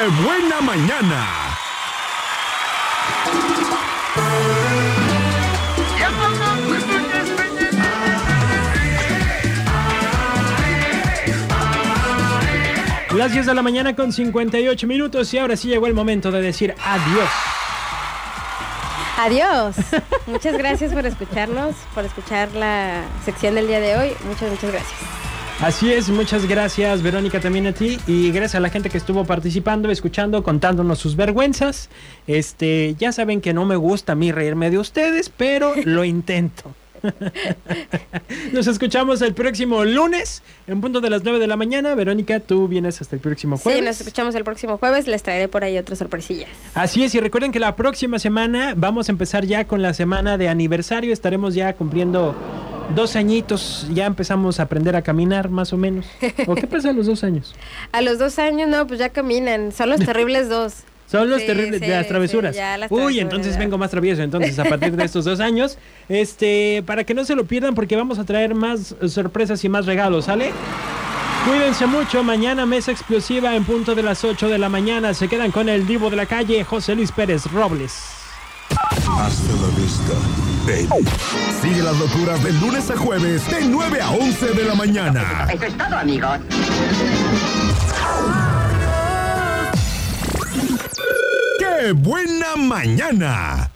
¡Qué buena mañana! Las 10 de la mañana con 58 minutos y ahora sí llegó el momento de decir adiós. Adiós. Muchas gracias por escucharnos, por escuchar la sección del día de hoy. Muchas, muchas gracias. Así es, muchas gracias Verónica también a ti y gracias a la gente que estuvo participando, escuchando, contándonos sus vergüenzas. Este, ya saben que no me gusta a mí reírme de ustedes, pero lo intento. Nos escuchamos el próximo lunes en punto de las 9 de la mañana. Verónica, tú vienes hasta el próximo jueves. Sí, nos escuchamos el próximo jueves. Les traeré por ahí otras sorpresillas. Así es, y recuerden que la próxima semana vamos a empezar ya con la semana de aniversario. Estaremos ya cumpliendo dos añitos. Ya empezamos a aprender a caminar, más o menos. ¿O qué pasa a los dos años? A los dos años, no, pues ya caminan. Son los terribles dos. Son los Sí, terribles sí, de las travesuras. sí, ya las Uy, travesuras, entonces vengo más travieso. Entonces, a partir de estos dos años, este, para que no se lo pierdan, porque vamos a traer más sorpresas y más regalos, ¿sale? Cuídense mucho. Mañana mesa explosiva en punto de las 8 de la mañana. Se quedan con el divo de la calle, José Luis Pérez Robles. Hasta la vista, baby. Sigue las locuras de lunes a jueves de 9 a 11 de la mañana. Eso es todo, amigos. ¡Qué buena mañana!